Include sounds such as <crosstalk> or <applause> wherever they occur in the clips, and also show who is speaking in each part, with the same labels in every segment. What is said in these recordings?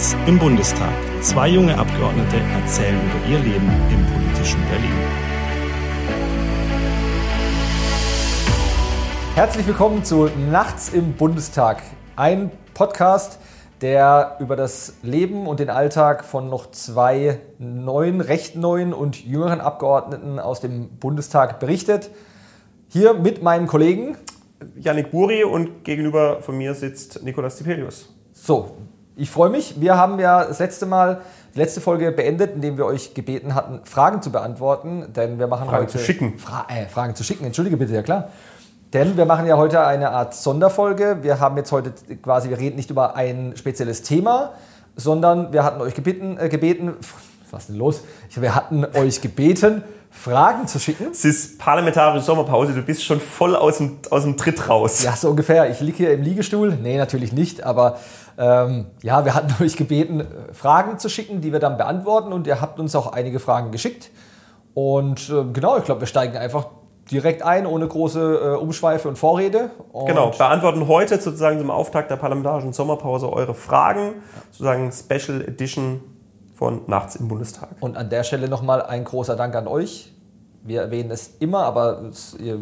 Speaker 1: Nachts im Bundestag. Zwei junge Abgeordnete erzählen über ihr Leben im politischen Berlin.
Speaker 2: Herzlich willkommen zu Nachts im Bundestag. Ein Podcast, der über das Leben und den Alltag von noch zwei neuen, recht neuen und jüngeren Abgeordneten aus dem Bundestag berichtet. Hier mit meinen Kollegen.
Speaker 3: Yannick Buri und gegenüber von mir sitzt Nikolas Tiberius.
Speaker 2: So, ich freue mich. Wir haben ja das letzte Mal die letzte Folge beendet, indem wir euch gebeten hatten, Fragen zu beantworten. Denn wir machen
Speaker 3: Fragen
Speaker 2: heute
Speaker 3: zu schicken.
Speaker 2: Fra äh, Fragen zu schicken. Entschuldige bitte, ja klar. Denn wir machen ja heute eine Art Sonderfolge. Wir haben jetzt heute quasi, wir reden nicht über ein spezielles Thema, sondern wir hatten euch gebeten, äh, gebeten <laughs> was ist denn los? Wir hatten euch gebeten, Fragen zu schicken.
Speaker 3: Es ist parlamentarische Sommerpause, du bist schon voll aus dem, aus dem Tritt raus.
Speaker 2: Ja, so ungefähr. Ich liege hier im Liegestuhl. Nee, natürlich nicht. Aber ähm, ja, wir hatten <laughs> euch gebeten, Fragen zu schicken, die wir dann beantworten. Und ihr habt uns auch einige Fragen geschickt. Und äh, genau, ich glaube, wir steigen einfach direkt ein, ohne große äh, Umschweife und Vorrede. Und
Speaker 3: Genau, beantworten heute sozusagen zum Auftakt der parlamentarischen Sommerpause eure Fragen, sozusagen Special Edition von Nachts im Bundestag.
Speaker 2: Und an der Stelle nochmal ein großer Dank an euch. Wir erwähnen es immer, aber es, ihr,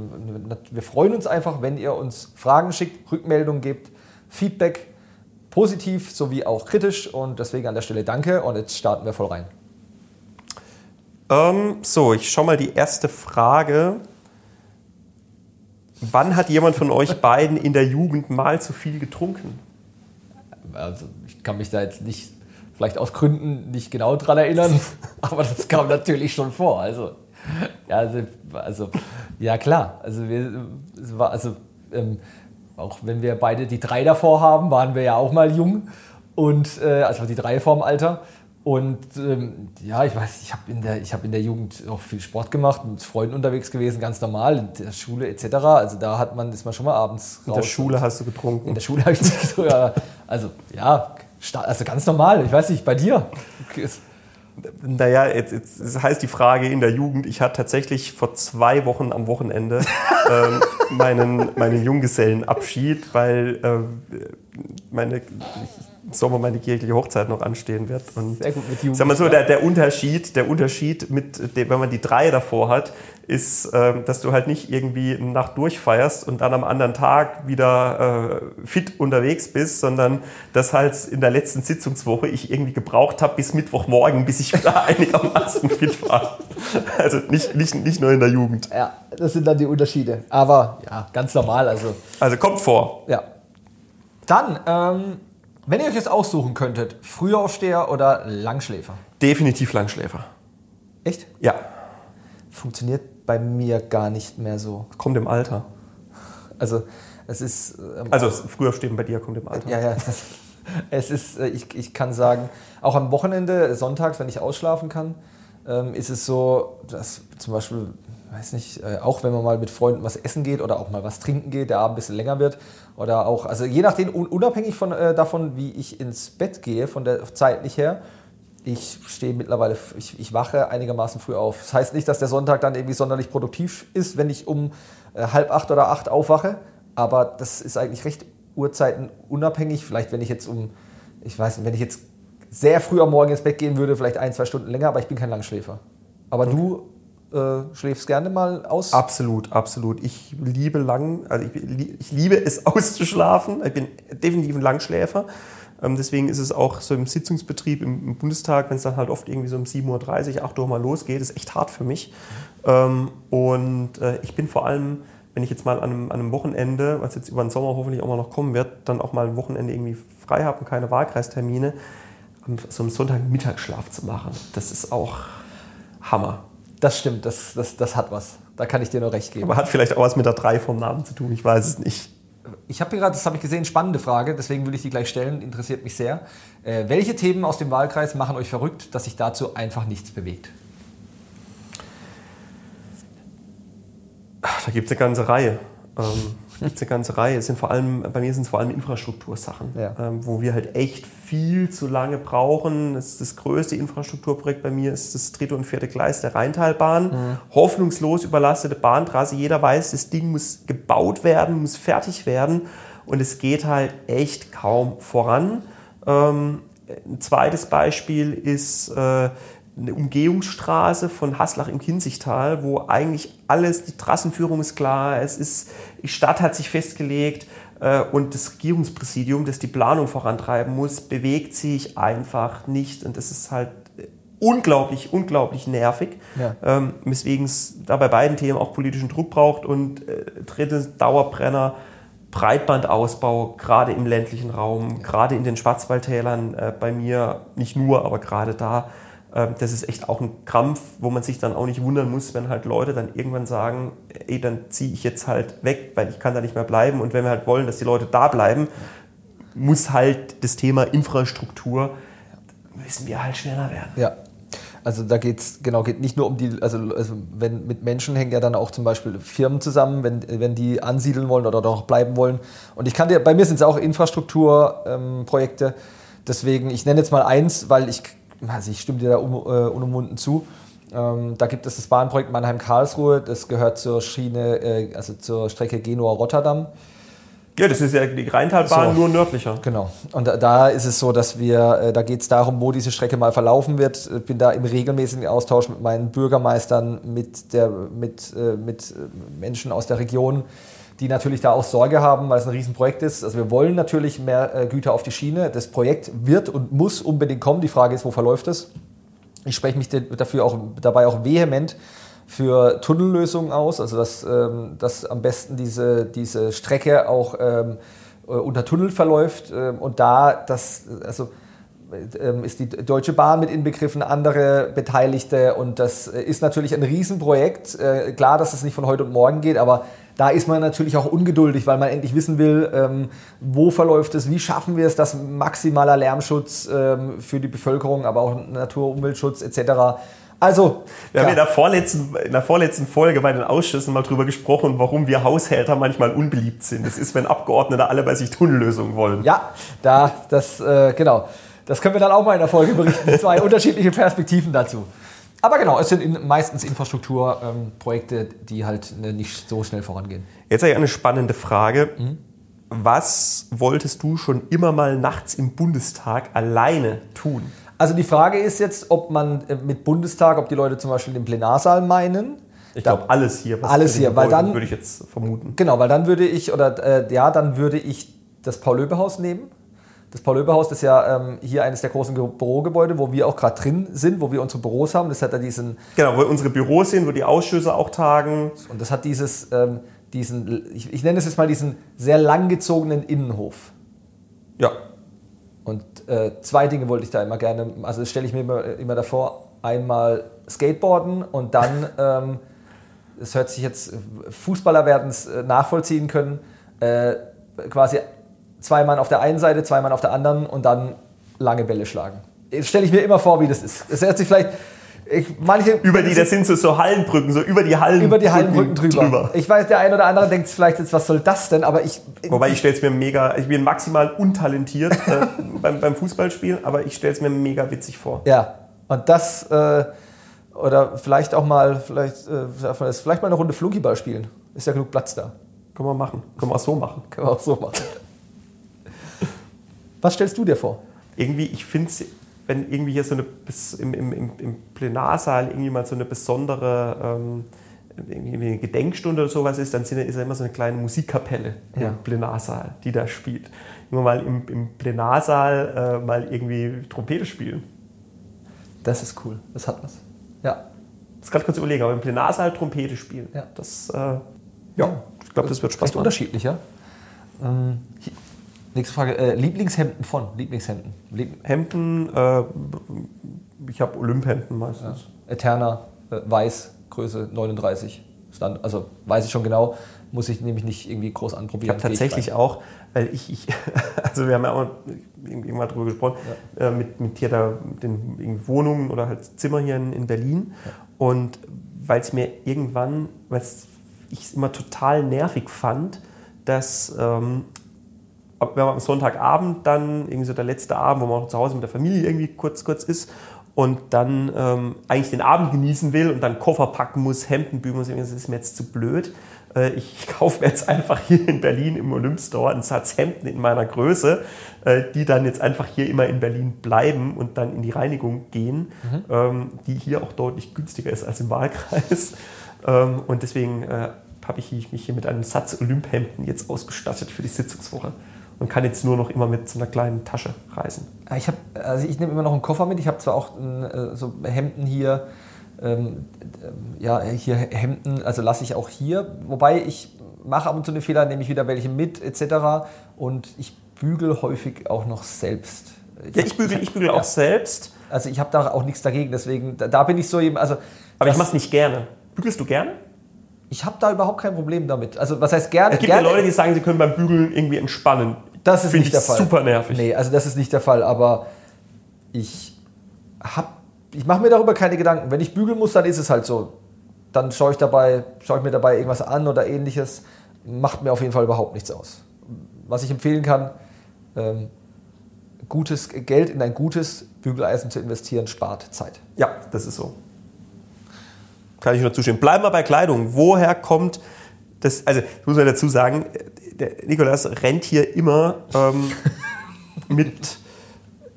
Speaker 2: wir freuen uns einfach, wenn ihr uns Fragen schickt, Rückmeldungen gebt, Feedback, positiv sowie auch kritisch. Und deswegen an der Stelle danke. Und jetzt starten wir voll rein.
Speaker 3: Ähm, so, ich schau mal die erste Frage. Wann hat jemand von euch <laughs> beiden in der Jugend mal zu viel getrunken?
Speaker 2: Also ich kann mich da jetzt nicht, vielleicht aus Gründen nicht genau dran erinnern, <laughs> aber das kam natürlich schon vor. Also, ja, also, also ja klar. Also, wir, also ähm, auch wenn wir beide die drei davor haben, waren wir ja auch mal jung und äh, also die drei vorm Alter. Und ähm, ja, ich weiß, ich habe in, der- ich hab in der Jugend auch viel Sport gemacht, mit Freunden unterwegs gewesen, ganz normal, in der Schule etc. Also da hat man, ist man schon mal abends
Speaker 3: In der Schule hast du getrunken.
Speaker 2: in der Schule habe ich nicht Also, ja, also ganz normal. Ich weiß nicht, bei dir.
Speaker 3: Naja, jetzt, jetzt das heißt die Frage in der Jugend, ich hatte tatsächlich vor zwei Wochen am Wochenende ähm, meinen, meinen Junggesellenabschied, weil äh, meine, Sommer meine kirchliche Hochzeit noch anstehen wird. Und
Speaker 2: Sehr gut mit Jugend.
Speaker 3: Sag mal so, der, der Unterschied, der Unterschied mit, dem, wenn man die drei davor hat, ist, ähm, dass du halt nicht irgendwie eine Nacht durchfeierst und dann am anderen Tag wieder äh, fit unterwegs bist, sondern dass halt in der letzten Sitzungswoche ich irgendwie gebraucht habe bis Mittwochmorgen, bis ich wieder <laughs> einigermaßen fit war. Also nicht, nicht, nicht nur in der Jugend.
Speaker 2: Ja, das sind dann die Unterschiede. Aber ja, ganz normal. Also,
Speaker 3: Also kommt vor.
Speaker 2: ja. Dann, ähm, wenn ihr euch jetzt aussuchen könntet, Frühaufsteher oder Langschläfer?
Speaker 3: Definitiv Langschläfer.
Speaker 2: Echt?
Speaker 3: Ja,
Speaker 2: Funktioniert bei mir gar nicht mehr so.
Speaker 3: kommt im Alter.
Speaker 2: Also, es ist. ähm,
Speaker 3: Also früher stehen bei dir kommt im Alter.
Speaker 2: Ja, ja. <laughs> Es ist, äh, ich, ich kann sagen, auch am Wochenende, sonntags, wenn ich ausschlafen kann, ähm, ist es so, dass zum Beispiel, weiß nicht, äh, auch wenn man mal mit Freunden was essen geht oder auch mal was trinken geht, der Abend ein bisschen länger wird oder auch, also je nachdem, un- unabhängig von, äh, davon, wie ich ins Bett gehe, von der zeitlich her, ich stehe mittlerweile, ich, ich wache einigermaßen früh auf. Das heißt nicht, dass der Sonntag dann irgendwie sonderlich produktiv ist, wenn ich um äh, halb acht oder acht aufwache, aber das ist eigentlich recht Uhrzeiten unabhängig. Vielleicht, wenn ich jetzt um, ich weiß nicht, wenn ich jetzt sehr früh am Morgen ins Bett gehen würde, vielleicht ein, zwei Stunden länger, aber ich bin kein Langschläfer. Aber du äh, schläfst gerne mal aus?
Speaker 3: Absolut, absolut. Ich liebe lang, also ich, ich liebe es <laughs> auszuschlafen. Ich bin definitiv ein Langschläfer. Ähm, deswegen ist es auch so im Sitzungsbetrieb im, Bundestag, wenn es dann halt oft irgendwie so um 7.30 Uhr, 8 Uhr mal losgeht, ist echt hart für mich. Ähm, und äh, ich bin vor allem, wenn ich jetzt mal an einem, an einem Wochenende, was jetzt über den Sommer hoffentlich auch mal noch kommen wird, dann auch mal ein Wochenende irgendwie frei habe und keine Wahlkreistermine, so einen Sonntag Mittagsschlaf zu machen. Das ist auch Hammer.
Speaker 2: Das stimmt, das, das, das hat was. Da kann ich dir nur recht geben.
Speaker 3: Aber hat vielleicht auch was mit der 3 vom Namen zu tun, ich weiß es nicht.
Speaker 2: Ich habe hier gerade, das habe ich gesehen, spannende Frage, deswegen will ich die gleich stellen, interessiert mich sehr. Äh, welche Themen aus dem Wahlkreis machen euch verrückt, dass sich dazu einfach nichts bewegt?
Speaker 3: Da gibt es eine ganze Reihe. Ähm, gibt's eine ganze Reihe. Es sind vor allem, bei mir sind es vor allem Infrastruktursachen,
Speaker 2: Ja.
Speaker 3: ähm, wo wir halt echt viel zu lange brauchen. Das, das größte Infrastrukturprojekt bei mir ist das dritte und vierte Gleis der Rheintalbahn. Hoffnungslos überlastete Bahntrasse. Jeder weiß, das Ding muss gebaut werden, muss fertig werden und es geht halt echt kaum voran. Ähm, ein zweites Beispiel ist äh, eine Umgehungsstraße von Haslach im Kinzigtal, wo eigentlich alles, die Trassenführung ist klar, es ist, die Stadt hat sich festgelegt äh, und das Regierungspräsidium, das die Planung vorantreiben muss, bewegt sich einfach nicht. Und das ist halt unglaublich, unglaublich nervig, ja. ähm, weswegen es da bei beiden Themen auch politischen Druck braucht und äh, drittes Dauerbrenner, Breitbandausbau, gerade im ländlichen Raum, gerade in den Schwarzwaldtälern äh, bei mir, nicht nur, aber gerade da, äh, das ist echt auch ein Krampf, wo man sich dann auch nicht wundern muss, wenn halt Leute dann irgendwann sagen, ey, dann ziehe ich jetzt halt weg, weil ich kann da nicht mehr bleiben und wenn wir halt wollen, dass die Leute da bleiben, muss halt das Thema Infrastruktur müssen wir halt schneller werden.
Speaker 2: Ja, also da geht es genau, geht nicht nur um die, also, also wenn mit Menschen hängen ja dann auch zum Beispiel Firmen zusammen, wenn, wenn die ansiedeln wollen oder doch bleiben wollen. Und ich kann dir, bei mir sind es auch Infrastrukturprojekte. Ähm, Deswegen, ich nenne jetzt mal eins, weil ich, also ich stimme dir da um, äh, unumwunden zu. Ähm, da gibt es das Bahnprojekt Mannheim-Karlsruhe, das gehört zur Schiene, äh, also zur Strecke Genua-Rotterdam.
Speaker 3: Ja, das ist ja die Rheintalbahn so, nur nördlicher.
Speaker 2: Genau. Und da, da, ist es so, dass wir, äh, da geht es darum, wo diese Strecke mal verlaufen wird. Ich bin da im regelmäßigen Austausch mit meinen Bürgermeistern, mit, der, mit, äh, mit äh, Menschen aus der Region, die natürlich da auch Sorge haben, weil es ein Riesenprojekt ist. Also wir wollen natürlich mehr Güter auf die Schiene. Das Projekt wird und muss unbedingt kommen. Die Frage ist, wo verläuft es? Ich spreche mich dafür auch, dabei auch vehement für Tunnellösungen aus, also dass, ähm, dass am besten diese, diese Strecke auch ähm, äh, unter Tunnel verläuft ähm, und da das, also ähm, ist die Deutsche Bahn mit inbegriffen, andere Beteiligte und das ist natürlich ein Riesenprojekt. Äh, klar, dass es nicht von heute und morgen geht, aber da ist man natürlich auch ungeduldig, weil man endlich wissen will, ähm, wo verläuft es, wie schaffen wir es, dass maximaler Lärmschutz ähm, für die Bevölkerung, aber auch Natur- und Umweltschutz etc also,
Speaker 3: wir ja. haben in der, vorletzten, in der vorletzten Folge bei den Ausschüssen mal drüber gesprochen, warum wir Haushälter manchmal unbeliebt sind. Das ist, wenn Abgeordnete alle bei sich Tunnellösungen wollen.
Speaker 2: Ja, da, das, äh, genau. Das können wir dann auch mal in der Folge berichten. Zwei <laughs> unterschiedliche Perspektiven dazu. Aber genau, es sind in, meistens Infrastrukturprojekte, ähm, die halt ne, nicht so schnell vorangehen.
Speaker 3: Jetzt habe ich eine spannende Frage. Mhm. Was wolltest du schon immer mal nachts im Bundestag alleine tun?
Speaker 2: Also die Frage ist jetzt, ob man äh, mit Bundestag, ob die Leute zum Beispiel den Plenarsaal meinen.
Speaker 3: Ich glaube alles hier.
Speaker 2: alles hier, weil dann
Speaker 3: würde ich jetzt vermuten.
Speaker 2: Genau, weil dann würde ich oder äh, ja, dann würde ich das Paul-Löbe-Haus nehmen. Das Paul-Löbe-Haus ist ja ähm, hier eines der großen Bürogebäude, wo wir auch gerade drin sind, wo wir unsere Büros haben. Das hat ja diesen.
Speaker 3: Genau, wo unsere Büros sind, wo die Ausschüsse auch tagen.
Speaker 2: Und das hat dieses, ähm, diesen, ich, ich nenne es jetzt mal diesen sehr langgezogenen Innenhof.
Speaker 3: Ja.
Speaker 2: Und äh, zwei Dinge wollte ich da immer gerne, also das stelle ich mir immer, immer davor, einmal Skateboarden und dann, ähm, es hört sich jetzt, Fußballer werden es äh, nachvollziehen können, äh, quasi zwei Mann auf der einen Seite, zwei Mann auf der anderen und dann lange Bälle schlagen. Das stelle ich mir immer vor, wie das ist. Es hört sich vielleicht
Speaker 3: ich, manche, über die, das sind so, so Hallenbrücken, so über die Hallenbrücken,
Speaker 2: über die Hallenbrücken drüber. drüber. Ich weiß, der eine oder andere denkt vielleicht jetzt, was soll das denn? Aber ich.
Speaker 3: Wobei ich stelle es mir mega, ich bin maximal untalentiert äh, <laughs> beim, beim Fußballspielen, aber ich stelle es mir mega witzig vor.
Speaker 2: Ja, und das, äh, oder vielleicht auch mal, vielleicht, äh, vielleicht mal eine Runde Flunkyball spielen. Ist ja genug Platz da.
Speaker 3: Können wir machen. Können wir auch so machen.
Speaker 2: Können wir auch so machen. Was stellst du dir vor?
Speaker 3: Irgendwie, ich finde es wenn irgendwie hier so eine, im, im, im Plenarsaal irgendwie mal so eine besondere ähm, eine Gedenkstunde oder sowas ist, dann ist da immer so eine kleine Musikkapelle ja. im Plenarsaal, die da spielt. Immer mal im, im Plenarsaal äh, mal irgendwie Trompete spielen.
Speaker 2: Das ist cool, das hat was. Ja.
Speaker 3: Das kann ich kurz überlegen, aber im Plenarsaal Trompete spielen. Ja. Das, äh, ja, ich glaube, das wird Spaß
Speaker 2: machen. unterschiedlich, ja. Ähm, Nächste Frage. Äh, Lieblingshemden von? Lieblingshemden?
Speaker 3: Lieb Hemden, äh, ich habe Olymphemden meistens.
Speaker 2: Ja. Eterna, äh, weiß, Größe 39. Stand, also weiß ich schon genau, muss ich nämlich nicht irgendwie groß anprobieren.
Speaker 3: Ich habe tatsächlich auch, weil ich, ich, <laughs> also wir haben ja auch irgendwann darüber gesprochen, ja. äh, mit, mit hier da den Wohnungen oder halt Zimmer hier in, in Berlin. Ja. Und weil es mir irgendwann, weil ich es immer total nervig fand, dass ähm, wenn man am Sonntagabend dann, irgendwie so der letzte Abend, wo man auch zu Hause mit der Familie irgendwie kurz, kurz ist und dann ähm, eigentlich den Abend genießen will und dann Koffer packen muss, Hemden bügeln muss, das ist mir jetzt zu blöd. Äh, ich <laughs> kaufe mir jetzt einfach hier in Berlin im Olymp-Store einen Satz Hemden in meiner Größe, äh, die dann jetzt einfach hier immer in Berlin bleiben und dann in die Reinigung gehen, mhm. ähm, die hier auch deutlich günstiger ist als im Wahlkreis. Ähm, und deswegen äh, habe ich mich hier mit einem Satz Olymp-Hemden jetzt ausgestattet für die Sitzungswoche und kann jetzt nur noch immer mit so einer kleinen Tasche reisen.
Speaker 2: Ich, also ich nehme immer noch einen Koffer mit. Ich habe zwar auch äh, so Hemden hier, ähm, ja, hier Hemden, also lasse ich auch hier. Wobei ich mache ab und zu einen Fehler, nehme ich wieder welche mit etc. Und ich bügel häufig auch noch selbst.
Speaker 3: Ich ja, ich bügel, ich bügel ja. auch selbst.
Speaker 2: Also ich habe da auch nichts dagegen, deswegen, da, da bin ich so eben, also...
Speaker 3: Aber ich mache es nicht gerne. Bügelst du gerne?
Speaker 2: Ich habe da überhaupt kein Problem damit. Also was heißt gerne?
Speaker 3: Es gibt
Speaker 2: gerne,
Speaker 3: ja Leute, die sagen, sie können beim Bügeln irgendwie entspannen.
Speaker 2: Das ist Find nicht der Fall.
Speaker 3: Super nervig.
Speaker 2: Nee, also das ist nicht der Fall. Aber ich habe, ich mache mir darüber keine Gedanken. Wenn ich bügeln muss, dann ist es halt so. Dann schaue ich dabei, schaue ich mir dabei irgendwas an oder ähnliches. Macht mir auf jeden Fall überhaupt nichts aus. Was ich empfehlen kann, ähm, gutes Geld in ein gutes Bügeleisen zu investieren, spart Zeit.
Speaker 3: Ja, das ist so kann ich nur zustimmen. Bleiben wir bei Kleidung. Woher kommt das? Also, muss man dazu sagen, der Nikolas rennt hier immer ähm, <laughs> mit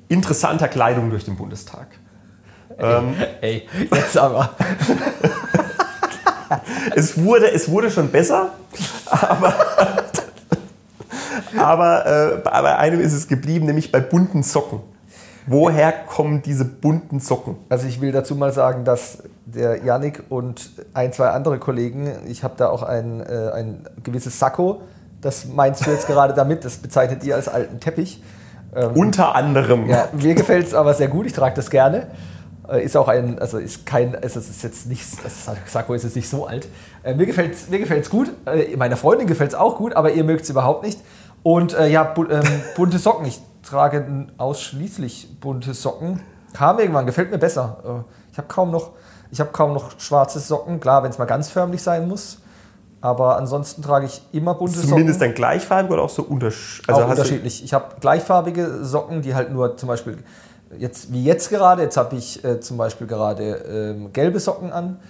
Speaker 3: interessanter Kleidung durch den Bundestag.
Speaker 2: Ähm, Ey, jetzt aber. <laughs>
Speaker 3: es, wurde, es wurde schon besser, aber, aber äh, bei einem ist es geblieben, nämlich bei bunten Socken. Woher kommen diese bunten Socken?
Speaker 2: Also ich will dazu mal sagen, dass der Yannick und ein, zwei andere Kollegen, ich habe da auch ein, äh, ein gewisses Sakko, das meinst du jetzt gerade damit, das bezeichnet ihr als alten Teppich.
Speaker 3: Ähm, Unter anderem.
Speaker 2: Ja, mir gefällt es aber sehr gut, ich trage das gerne. Äh, ist auch ein, also ist kein, also es ist jetzt nicht, Sakko ist jetzt nicht so alt. Äh, mir gefällt es mir gefällt's gut, äh, meiner Freundin gefällt es auch gut, aber ihr mögt es überhaupt nicht. Und äh, ja, bu ähm, bunte Socken. Ich trage ausschließlich bunte Socken. Kam irgendwann, gefällt mir besser. Äh, ich habe kaum noch, ich habe kaum noch schwarze Socken. Klar, wenn es mal ganz förmlich sein muss. Aber ansonsten trage ich immer bunte
Speaker 3: Zumindest Socken. Zumindest dann gleichfarbig oder auch so untersch
Speaker 2: also auch unterschiedlich? Ich habe gleichfarbige Socken, die halt nur zum Beispiel jetzt wie jetzt gerade. Jetzt habe ich äh, zum Beispiel gerade äh, gelbe Socken an.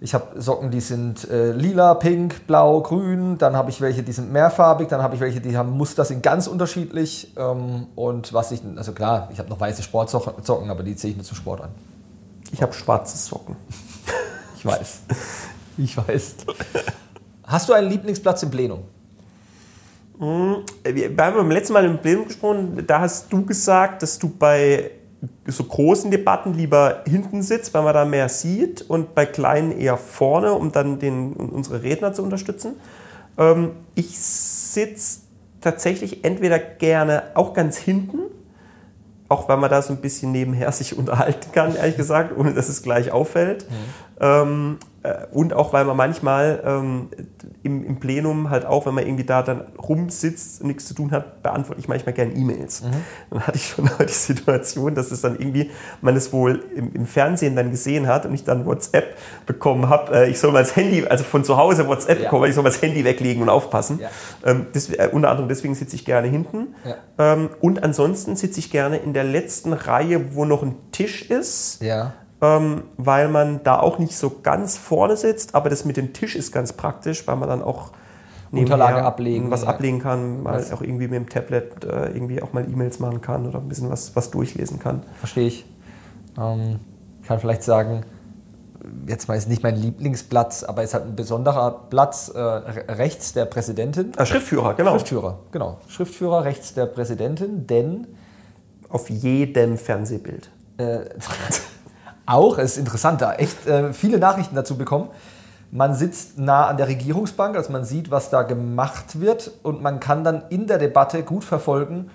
Speaker 2: Ich habe Socken, die sind äh, lila, pink, blau, grün. Dann habe ich welche, die sind mehrfarbig. Dann habe ich welche, die haben Muster, sind ganz unterschiedlich. Ähm, und was ich, also klar, ich habe noch weiße Sportsocken, aber die ziehe ich nur zum Sport an.
Speaker 3: Ich habe schwarze Socken.
Speaker 2: ich weiß. Ich weiß. <laughs> Hast du einen Lieblingsplatz im Plenum?
Speaker 3: Hm, wir haben beim letzten Mal im Plenum gesprochen, da hast du gesagt, dass du bei so großen Debatten lieber hinten sitzt, weil man da mehr sieht und bei kleinen eher vorne, um dann den, unsere Redner zu unterstützen. Ähm, ich sitze tatsächlich entweder gerne auch ganz hinten, auch weil man da so ein bisschen nebenher <laughs> sich unterhalten kann, ehrlich gesagt, ohne dass es gleich auffällt. Mhm. Äh, und auch, weil man manchmal ähm, im, im, Plenum halt auch, wenn man irgendwie da dann rumsitzt und nichts zu tun hat, beantworte ich manchmal gerne E-Mails. Mhm. Dann hatte ich <laughs> schon mal die Situation, dass es dann irgendwie, man es wohl im, im Fernsehen dann gesehen hat und ich dann WhatsApp bekommen habe, äh, ich soll mal das Handy, also von zu Hause WhatsApp ja. bekommen, ich soll mal das Handy weglegen und aufpassen. Ja. Ähm, das, äh, unter anderem deswegen sitze ich gerne hinten. Ja. Ähm, und ansonsten sitze ich gerne in der letzten Reihe, wo noch ein Tisch ist.
Speaker 2: Ja
Speaker 3: ähm, weil man da auch nicht so ganz vorne sitzt, aber das mit dem Tisch ist ganz praktisch, weil man dann auch
Speaker 2: Unterlage ablegen,
Speaker 3: was ja. ablegen kann, mal auch irgendwie mit dem Tablet äh, irgendwie auch mal E-Mails machen kann oder ein bisschen was, was durchlesen kann.
Speaker 2: Verstehe ich. Ähm, kann vielleicht sagen, jetzt mal ist nicht mein Lieblingsplatz, aber es hat ein besonderer Platz äh, rechts der Präsidentin.
Speaker 3: Ah, Schriftführer, genau.
Speaker 2: Schriftführer, genau. Schriftführer rechts der Präsidentin, denn
Speaker 3: auf jedem Fernsehbild. Äh, <laughs>
Speaker 2: auch, es ist interessant, da echt äh, viele Nachrichten dazu bekommen. Man sitzt nah an der Regierungsbank, also man sieht, was da gemacht wird und man kann dann in der Debatte gut verfolgen,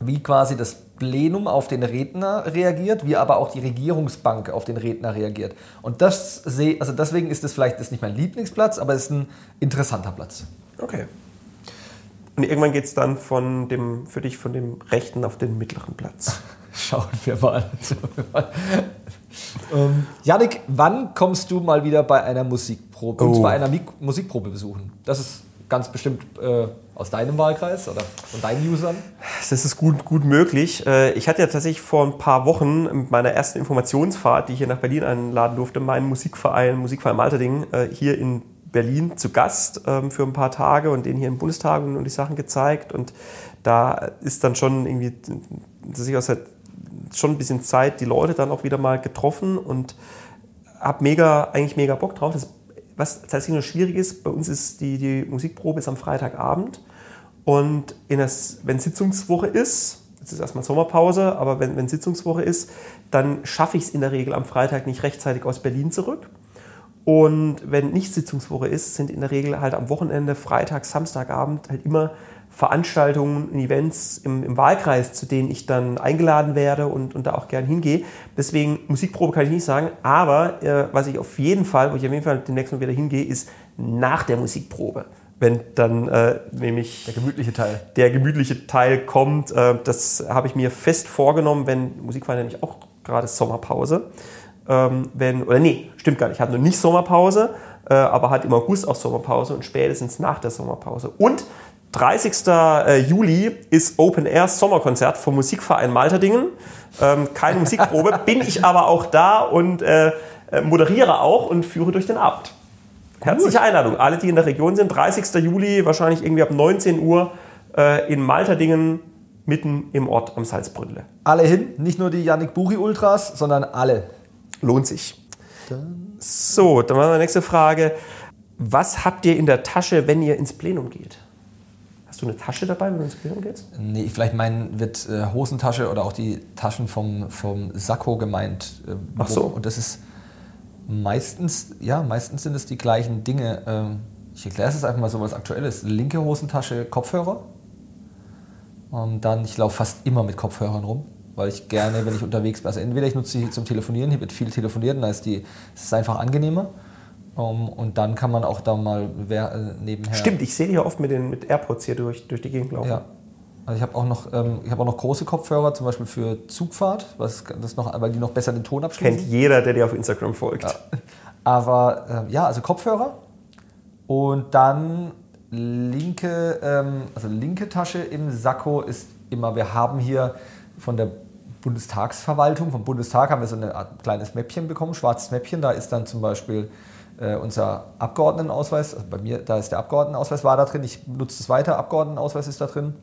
Speaker 2: wie quasi das Plenum auf den Redner reagiert, wie aber auch die Regierungsbank auf den Redner reagiert. Und das sehe, also deswegen ist es vielleicht ist nicht mein Lieblingsplatz, aber es ist ein interessanter Platz.
Speaker 3: Okay. Und irgendwann geht es dann von dem, für dich von dem rechten auf den mittleren Platz.
Speaker 2: Schauen wir mal. ähm, Janik, wann kommst du mal wieder bei einer Musikprobe, oh. bei einer Mik Musikprobe besuchen? Das ist ganz bestimmt äh, aus deinem Wahlkreis oder von deinen Usern?
Speaker 3: Das ist gut, gut möglich. Äh, ich hatte ja tatsächlich vor ein paar Wochen mit meiner ersten Informationsfahrt, die ich hier nach Berlin einladen durfte, meinen Musikverein, Musikverein Malterding, äh, hier in Berlin zu Gast ähm, für ein paar Tage und denen hier im Bundestag und die Sachen gezeigt. Und da ist dann schon irgendwie, dass ich aus schon ein bisschen Zeit die Leute dann auch wieder mal getroffen und habe mega, eigentlich mega Bock drauf. Das, was tatsächlich nur schwierig ist, bei uns ist die, die Musikprobe ist am Freitagabend und das, wenn Sitzungswoche ist, jetzt ist erstmal Sommerpause, aber wenn, wenn Sitzungswoche ist, dann schaffe ich es in der Regel am Freitag nicht rechtzeitig aus Berlin zurück. Und wenn nicht Sitzungswoche ist, sind in der Regel halt am Wochenende, Freitag, Samstagabend halt immer Veranstaltungen, Events im, im, Wahlkreis, zu denen ich dann eingeladen werde und, und da auch gern hingehe. Deswegen Musikprobe kann ich nicht sagen, aber äh, was ich auf jeden Fall, wo ich auf jeden Fall demnächst mal wieder hingehe, ist nach der Musikprobe. Wenn dann äh, nämlich
Speaker 2: der gemütliche Teil,
Speaker 3: der gemütliche Teil kommt, äh, das habe ich mir fest vorgenommen, wenn Musik war nämlich auch gerade Sommerpause. Ähm, wenn, oder nee, stimmt gar nicht, ich hatte noch nicht Sommerpause, äh, aber hat im August auch Sommerpause und spätestens nach der Sommerpause. Und 30. Äh, Juli ist Open Air Sommerkonzert vom Musikverein Malterdingen. Ähm, keine Musikprobe, <laughs> bin ich aber auch da und äh, äh, moderiere auch und führe durch den Abend. Herzliche Einladung. Alle, die in der Region sind, 30. Juli, wahrscheinlich irgendwie ab 19 Uhr äh, in Malterdingen, mitten im Ort am Salzbrünnle.
Speaker 2: Alle hin, nicht nur die Yannick Buri Ultras, sondern alle.
Speaker 3: Lohnt sich. So, dann war meine nächste Frage. Was habt ihr in der Tasche, wenn ihr ins Plenum geht? Hast du eine Tasche dabei, wenn du ins Plenum gehst?
Speaker 2: Nee, vielleicht mein wird äh, Hosentasche oder auch die Taschen vom, vom Sakko gemeint.
Speaker 3: Äh, Ach so.
Speaker 2: Und das ist meistens, ja, meistens sind es die gleichen Dinge. Ähm, ich erkläre es einfach mal so, was aktuell ist. Linke Hosentasche, Kopfhörer. Und dann, ich laufe fast immer mit Kopfhörern rum, weil ich gerne, wenn ich unterwegs bin, also entweder ich nutze sie zum Telefonieren, hier wird viel telefoniert, dann ist die, es ist einfach angenehmer. Um, und dann kann man auch da mal äh, nebenher.
Speaker 3: Stimmt, ich sehe die ja oft mit den mit AirPods hier durch, durch die Gegend laufen. Ja.
Speaker 2: Also ich habe auch, noch, ähm, hab auch noch große Kopfhörer, zum Beispiel für Zugfahrt, was, das noch, weil die noch besser den Ton abschließen.
Speaker 3: Kennt jeder, der dir auf Instagram folgt.
Speaker 2: Ja. Aber äh, ja, also Kopfhörer und dann linke, ähm, also linke Tasche im Sakko ist immer, wir haben hier von der Bundestagsverwaltung, vom Bundestag haben wir so ein kleines Mäppchen bekommen, schwarzes Mäppchen, da ist dann zum Beispiel äh, unser Abgeordnetenausweis, also bei mir, da ist der Abgeordnetenausweis, war da drin, ich nutze es weiter, Abgeordnetenausweis ist da drin.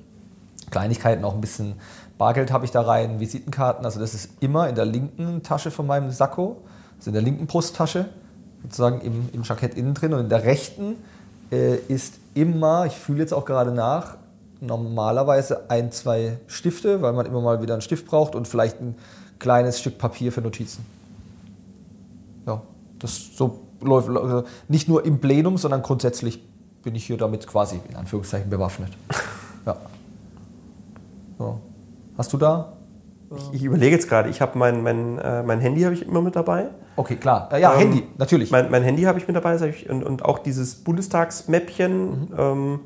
Speaker 2: Kleinigkeiten, auch ein bisschen Bargeld habe ich da rein, Visitenkarten, also das ist immer in der linken Tasche von meinem Sakko, also in der linken Brusttasche, sozusagen im, im Jackett innen drin und in der rechten äh, ist immer, ich fühle jetzt auch gerade nach, normalerweise ein, zwei Stifte, weil man immer mal wieder einen Stift braucht und vielleicht ein kleines Stück Papier für Notizen. Ja, das so läuft also nicht nur im Plenum, sondern grundsätzlich bin ich hier damit quasi in Anführungszeichen bewaffnet. <laughs> Ja. So. Hast du da?
Speaker 3: Ich, ich überlege jetzt gerade, ich habe mein, mein, äh, mein Handy habe ich immer mit dabei.
Speaker 2: Okay, klar. Ja, ähm, Handy, natürlich.
Speaker 3: Mein, mein Handy habe ich mit dabei ich, und, und auch dieses Bundestagsmäppchen. Mhm. Ähm,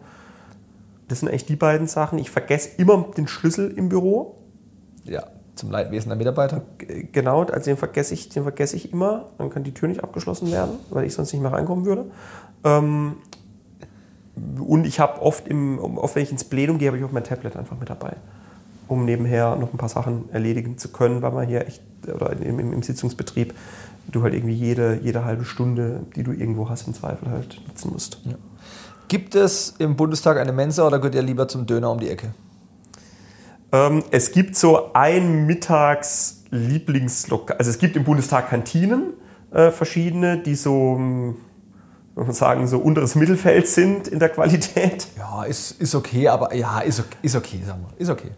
Speaker 3: das sind eigentlich die beiden Sachen. Ich vergesse immer den Schlüssel im Büro.
Speaker 2: Ja. Zum Leidwesen der Mitarbeiter?
Speaker 3: Genau, also den vergesse ich, den vergesse ich immer. Dann kann die Tür nicht abgeschlossen werden, weil ich sonst nicht mehr reinkommen würde. Ähm, und ich habe oft, im, oft, wenn ich ins Plenum gehe, habe ich auch mein Tablet einfach mit dabei, um nebenher noch ein paar Sachen erledigen zu können, weil man hier echt, oder im, im, Sitzungsbetrieb, du halt irgendwie jede, jede halbe Stunde, die du irgendwo hast, im Zweifel halt nutzen musst. Ja.
Speaker 2: Gibt es im Bundestag eine Mensa oder gehört ihr lieber zum Döner um die Ecke?
Speaker 3: Ähm, es gibt so ein Mittags-Lieblingslokal. Also es gibt im Bundestag Kantinen, äh, verschiedene, die so, hm, man sagen, so unteres Mittelfeld sind in der Qualität. <laughs>
Speaker 2: Ja, ist, ist okay, aber ja, ist, ist okay, sagen wir. Ist okay.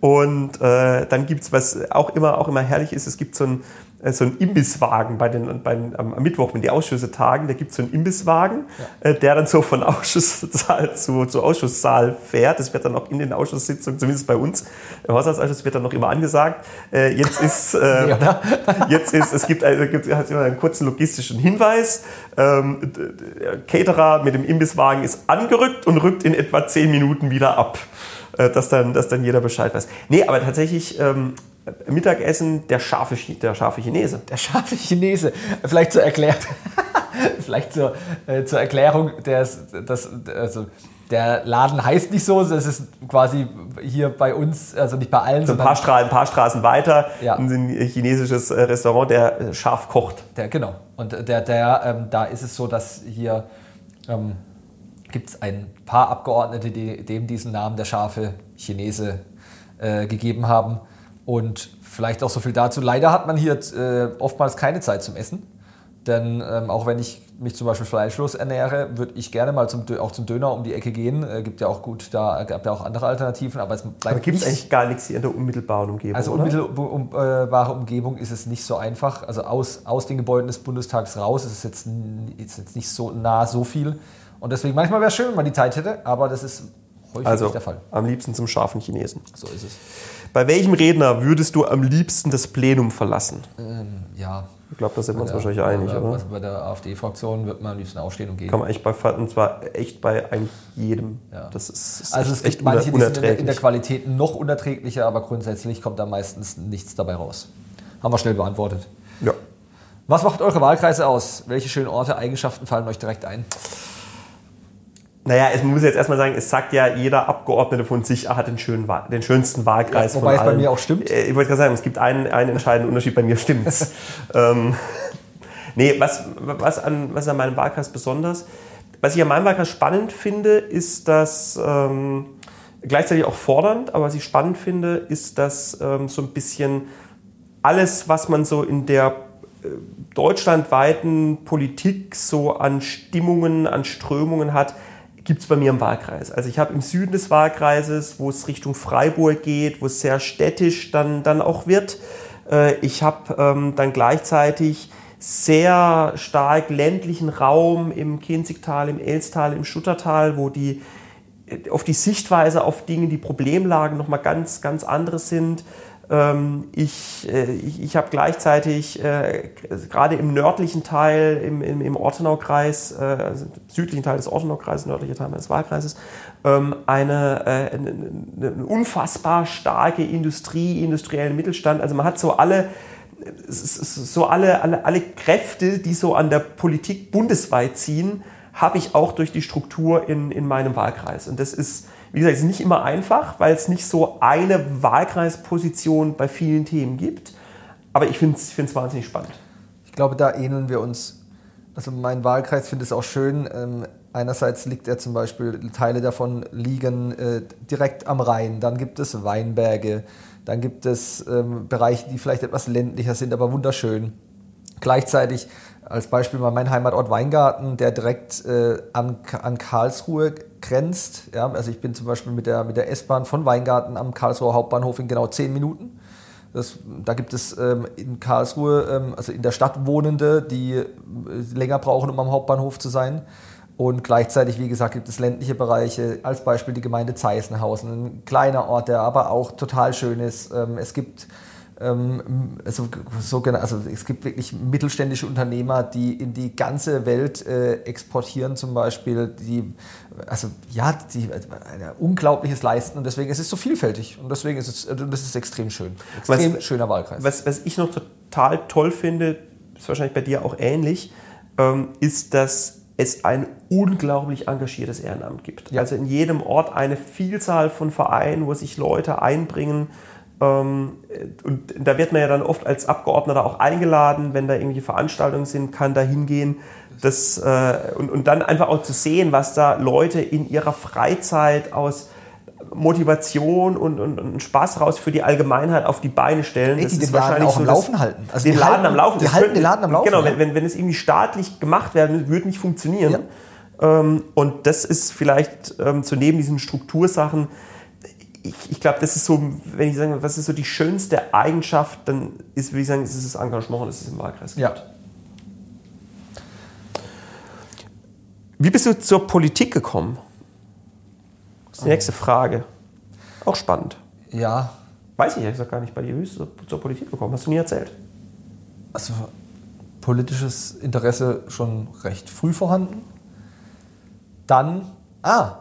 Speaker 3: Und äh, dann gibt es, was auch immer, auch immer herrlich ist, es gibt so ein so einen Imbisswagen bei den, bei, am, am Mittwoch, wenn die Ausschüsse tagen, da gibt es so einen Imbisswagen, ja. äh, der dann so von <laughs> Ausschusssaal zu, zu Ausschusssaal fährt. Das wird dann auch in den Ausschusssitzungen, zumindest bei uns, im Haushaltsausschuss wird dann noch immer angesagt. Äh, jetzt ist, <laughs> äh, ja, <laughs> jetzt ist, es gibt, also, gibt hat immer einen kurzen logistischen Hinweis. Ähm, der Caterer mit dem Imbisswagen ist angerückt und rückt in etwa zehn Minuten wieder ab äh, dass dann, dass dann jeder Bescheid weiß. Nee, aber tatsächlich ähm, Mittagessen der scharfe, der scharfe Chinese.
Speaker 2: Der scharfe Chinese. Vielleicht zur Erklärung. <laughs> Vielleicht zur, äh, zur Erklärung, des, das, also der Laden heißt nicht so, das ist quasi hier bei uns, also nicht bei allen.
Speaker 3: So ein paar, Stra ein paar Straßen weiter, ja. ein chinesisches äh, Restaurant, der scharf kocht.
Speaker 2: Der, genau. Und der, der, ähm, da ist es so, dass hier ähm, gibt es ein paar Abgeordnete, die dem diesen Namen der scharfe Chinese äh, gegeben haben. Und vielleicht auch so viel dazu. Leider hat man hier äh, oftmals keine Zeit zum Essen. Denn ähm, auch wenn ich mich zum Beispiel fleischlos ernähre, würde ich gerne mal zum, auch zum Döner um die Ecke gehen. Äh, gibt ja auch gut, da gab ja auch andere Alternativen, aber es bleibt
Speaker 3: Aber gibt es
Speaker 2: nicht-
Speaker 3: eigentlich gar nichts hier in der unmittelbaren Umgebung?
Speaker 2: also unmittelbare Umgebung ist es nicht so einfach. Also aus, aus den Gebäuden des Bundestags raus ist es jetzt, ist jetzt nicht so nah so viel. Und deswegen manchmal wäre es schön, wenn man die Zeit hätte, aber das ist häufig
Speaker 3: Also
Speaker 2: nicht der Fall.
Speaker 3: am liebsten zum scharfen Chinesen.
Speaker 2: So ist es.
Speaker 3: Bei welchem Redner würdest du am liebsten das Plenum verlassen?
Speaker 2: Ähm, ja.
Speaker 3: Ich glaube, da sind wir uns wahrscheinlich einig, oder?
Speaker 2: Also bei der AfD-Fraktion wird man am liebsten aufstehen und gehen.
Speaker 3: Kann man eigentlich bei, und zwar echt bei eigentlich jedem.
Speaker 2: Ja.
Speaker 3: Das ist, ist
Speaker 2: Also
Speaker 3: echt,
Speaker 2: es gibt
Speaker 3: echt
Speaker 2: manche, die sind in der, in der Qualität noch unerträglicher, aber grundsätzlich kommt da meistens nichts dabei raus. Haben wir schnell beantwortet.
Speaker 3: ja.
Speaker 2: Was macht eure Wahlkreise aus? Welche schönen Orte, Eigenschaften fallen euch direkt ein?
Speaker 3: Naja, es man muss jetzt erstmal sagen, es sagt ja jeder Abgeordnete von sich, er hat den, schönen, den schönsten Wahlkreis
Speaker 2: Ja, wobei
Speaker 3: von
Speaker 2: es bei
Speaker 3: allen.
Speaker 2: mir auch stimmt.
Speaker 3: Äh, Ich wollte gerade sagen, es gibt einen, einen entscheidenden Unterschied, bei mir stimmt's. <laughs> ähm, nee, was, was, an, was an meinem Wahlkreis besonders, was ich an meinem Wahlkreis spannend finde, ist, dass ähm, gleichzeitig auch fordernd, aber was ich spannend finde, ist, dass ähm, so ein bisschen alles, was man so in der äh, deutschlandweiten Politik so an Stimmungen, an Strömungen hat, gibt es bei mir im Wahlkreis. Also ich habe im Süden des Wahlkreises, wo es Richtung Freiburg geht, wo es sehr städtisch dann, dann auch wird. Äh, ich habe ähm, dann gleichzeitig sehr stark ländlichen Raum im Kinzigtal, im Elstal, im Schuttertal, wo die auf die Sichtweise auf Dinge, die Problemlagen nochmal ganz, ganz andere sind. Ähm, ich äh, ich, ich habe gleichzeitig äh, gerade im nördlichen Teil, im, im, im Ortenaukreis, äh, also südlichen Teil des Ortenaukreises, nördlicher Teil meines Wahlkreises, ähm, eine, äh, eine, eine unfassbar starke Industrie, industriellen Mittelstand. Also man hat so alle, so alle, alle, alle Kräfte, die so an der Politik bundesweit ziehen, habe ich auch durch die Struktur in, in meinem Wahlkreis. Und das ist, wie gesagt, ist nicht immer einfach, weil es nicht so eine Wahlkreisposition bei vielen Themen gibt. Aber ich finde es wahnsinnig spannend.
Speaker 2: Ich glaube, da ähneln wir uns. Also mein Wahlkreis finde es auch schön. Ähm, einerseits liegt er zum Beispiel, Teile davon liegen äh, direkt am Rhein. Dann gibt es Weinberge. Dann gibt es ähm, Bereiche, die vielleicht etwas ländlicher sind, aber wunderschön. Gleichzeitig als Beispiel mal mein Heimatort Weingarten, der direkt äh, an, an Karlsruhe grenzt. Ja, also ich bin zum Beispiel mit der, mit der S-Bahn von Weingarten am Karlsruher Hauptbahnhof in genau zehn Minuten. Das, da gibt es ähm, in Karlsruhe, ähm, also in der Stadt Wohnende, die äh, länger brauchen, um am Hauptbahnhof zu sein. Und gleichzeitig, wie gesagt, gibt es ländliche Bereiche, als Beispiel die Gemeinde Zeisenhausen, ein kleiner Ort, der aber auch total schön ist. Ähm, es gibt also, sogenannte, also es gibt wirklich mittelständische Unternehmer, die in die ganze Welt äh, exportieren, zum Beispiel, die also ja, die ein unglaubliches leisten und deswegen ist es so vielfältig und deswegen ist es also das ist extrem schön, extrem
Speaker 3: Was-
Speaker 2: schöner Wahlkreis.
Speaker 3: Was, was ich noch total toll finde, ist wahrscheinlich bei dir auch ähnlich, ähm, ist, dass es ein unglaublich engagiertes Ehrenamt gibt.
Speaker 2: Ja.
Speaker 3: Also in jedem Ort eine Vielzahl von Vereinen, wo sich Leute einbringen. Ähm, und da wird man ja dann oft als Abgeordneter auch eingeladen, wenn da irgendwelche Veranstaltungen sind, kann da hingehen. Das, äh, und, und dann einfach auch zu sehen, was da Leute in ihrer Freizeit aus Motivation und, und, und Spaß raus für die Allgemeinheit auf die Beine stellen. Das
Speaker 2: die
Speaker 3: ist
Speaker 2: den Laden
Speaker 3: wahrscheinlich
Speaker 2: auch am
Speaker 3: so
Speaker 2: Laufen halten. Also
Speaker 3: den Laden
Speaker 2: halten-
Speaker 3: am Laufen.
Speaker 2: die halten
Speaker 3: könnte-
Speaker 2: den Laden am Laufen,
Speaker 3: Genau,
Speaker 2: ja.
Speaker 3: wenn, wenn, wenn es irgendwie staatlich gemacht werden würde, nicht funktionieren. Ähm, und das ist vielleicht ähm, so neben diesen Struktursachen, ich, ich glaube, das ist so, wenn ich sage, was ist so die schönste Eigenschaft, dann ist, würde ich sagen, ist es das Engagement, das es im Wahlkreis gibt.
Speaker 2: ja.
Speaker 3: Wie bist du zur Politik gekommen? Das ist die nächste Frage. Auch spannend.
Speaker 2: ja,
Speaker 3: Weiß ich ehrlich gesagt gar nicht bei dir. Wie bist du zur, zur Politik gekommen? Hast du nie erzählt?
Speaker 2: also politisches Interesse schon recht früh vorhanden. Dann, ah,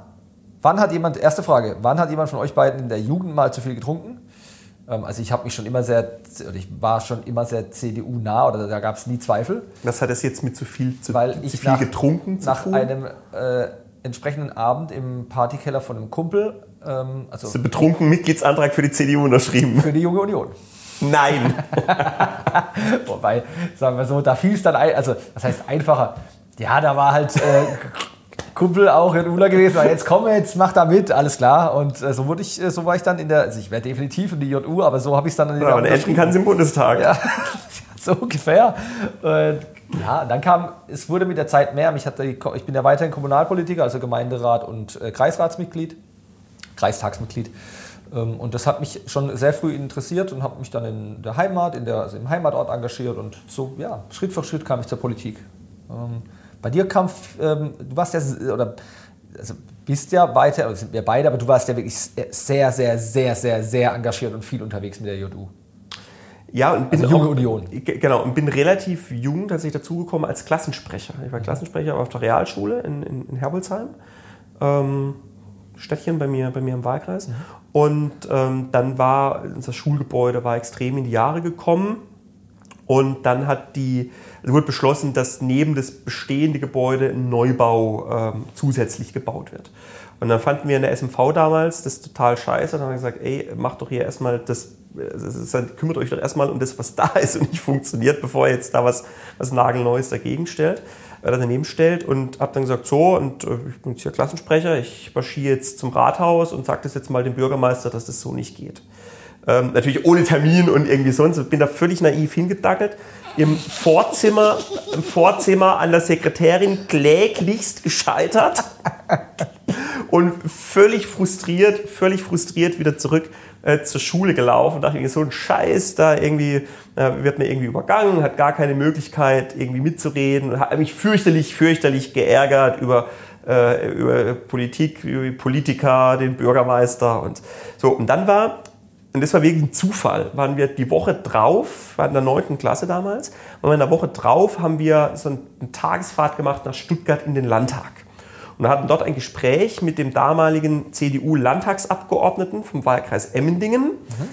Speaker 2: wann hat jemand, erste Frage, wann hat jemand von euch beiden in der Jugend mal zu viel getrunken? Ähm, Also ich habe mich schon immer sehr, ich war schon immer sehr CDU-nah oder da gab es nie Zweifel,
Speaker 3: Was hat das jetzt mit zu viel, zu,
Speaker 2: weil
Speaker 3: zu
Speaker 2: ich
Speaker 3: viel
Speaker 2: nach,
Speaker 3: getrunken zu
Speaker 2: nach
Speaker 3: tun?
Speaker 2: einem äh, entsprechenden Abend im Partykeller von einem Kumpel, ähm, also
Speaker 3: Hast du betrunken Mitgliedsantrag für die CDU unterschrieben?
Speaker 2: für die Junge Union.
Speaker 3: Nein. <laughs>
Speaker 2: Wobei, sagen wir so, da fiel es dann ein, also das heißt einfacher. Ja, da war halt, äh, Kumpel auch in Ula gewesen, war, jetzt komm, jetzt mach da mit, alles klar. Und äh, so wurde ich, äh, so war ich dann in der, also ich wäre definitiv in die JU, aber so habe ich es dann in
Speaker 3: Ja, aber enden kann es im Bundestag.
Speaker 2: Ja, <laughs> so ungefähr. Und ja, dann kam, es wurde mit der Zeit mehr. Mich hat die, ich bin ja weiterhin Kommunalpolitiker, also Gemeinderat und äh, Kreisratsmitglied, Kreistagsmitglied. Ähm, und das hat mich schon sehr früh interessiert und habe mich dann in der Heimat, in der, also im Heimatort engagiert und so, ja, Schritt für Schritt kam ich zur Politik. Ähm, bei dir kam, ähm, du warst ja, oder also bist ja weiter, also sind wir beide, aber du warst ja wirklich sehr, sehr, sehr, sehr, sehr engagiert und viel unterwegs mit der JU.
Speaker 3: Ja, und bin
Speaker 2: Also Junge
Speaker 3: auch,
Speaker 2: Union.
Speaker 3: Genau, und bin relativ jung tatsächlich dazugekommen als Klassensprecher. Ich war Klassensprecher auf der Realschule in, in, in Herbolzheim, ähm, Städtchen bei mir, bei mir im Wahlkreis. Und ähm, dann war unser Schulgebäude war extrem in die Jahre gekommen. Und dann hat die, wurde beschlossen, dass neben das bestehende Gebäude ein Neubau ähm, zusätzlich gebaut wird. Und dann fanden wir in der SMV damals das total scheiße. Und dann haben wir gesagt, ey, macht doch hier erstmal das, dann kümmert euch doch erstmal um das, was da ist und nicht funktioniert, bevor ihr jetzt da was, was Nagelneues dagegen stellt, äh, daneben stellt. Und habe dann gesagt, so, und äh, ich bin jetzt hier Klassensprecher, ich marschiere jetzt zum Rathaus und sage das jetzt mal dem Bürgermeister, dass das so nicht geht. Ähm, natürlich ohne Termin und irgendwie sonst. Bin da völlig naiv hingedackelt. Im Vorzimmer, im Vorzimmer an der Sekretärin kläglichst gescheitert und völlig frustriert, völlig frustriert wieder zurück äh, zur Schule gelaufen. Dachte ich, so ein Scheiß, da irgendwie äh, wird mir irgendwie übergangen, hat gar keine Möglichkeit irgendwie mitzureden, hat mich fürchterlich, fürchterlich geärgert über äh, über Politik, über Politiker, den Bürgermeister und so. Und dann war und das war wirklich ein Zufall. Waren wir die Woche drauf, war in der 9. Klasse damals, waren wir in der Woche drauf, haben wir so eine Tagesfahrt gemacht nach Stuttgart in den Landtag. Und hatten dort ein Gespräch mit dem damaligen CDU-Landtagsabgeordneten vom Wahlkreis Emmendingen. Ähm,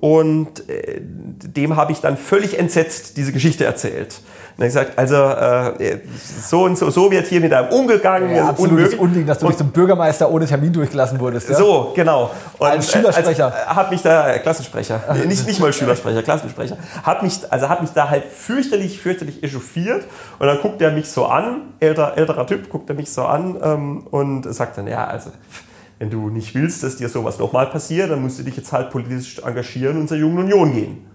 Speaker 3: und äh, dem habe ich dann völlig entsetzt diese Geschichte erzählt. Und er gesagt, also äh, so und so, so wird hier mit einem umgegangen.
Speaker 2: Ja,
Speaker 3: und
Speaker 2: absolutes. Unding, dass du nicht zum Bürgermeister ohne Termin durchgelassen wurdest. Ja?
Speaker 3: So, genau. Und,
Speaker 2: Als Schülersprecher.
Speaker 3: äh, hat mich da, äh, Klassensprecher, <laughs> Nee, nicht, nicht mal Schülersprecher, Klassensprecher, hat mich, also hat mich da halt fürchterlich, fürchterlich echauffiert. Und dann guckt er mich so an, älter, älterer Typ, guckt er mich so an ähm, und sagt dann, ja, also wenn du nicht willst, dass dir sowas nochmal passiert, dann musst du dich jetzt halt politisch engagieren und zur Jungen Union gehen.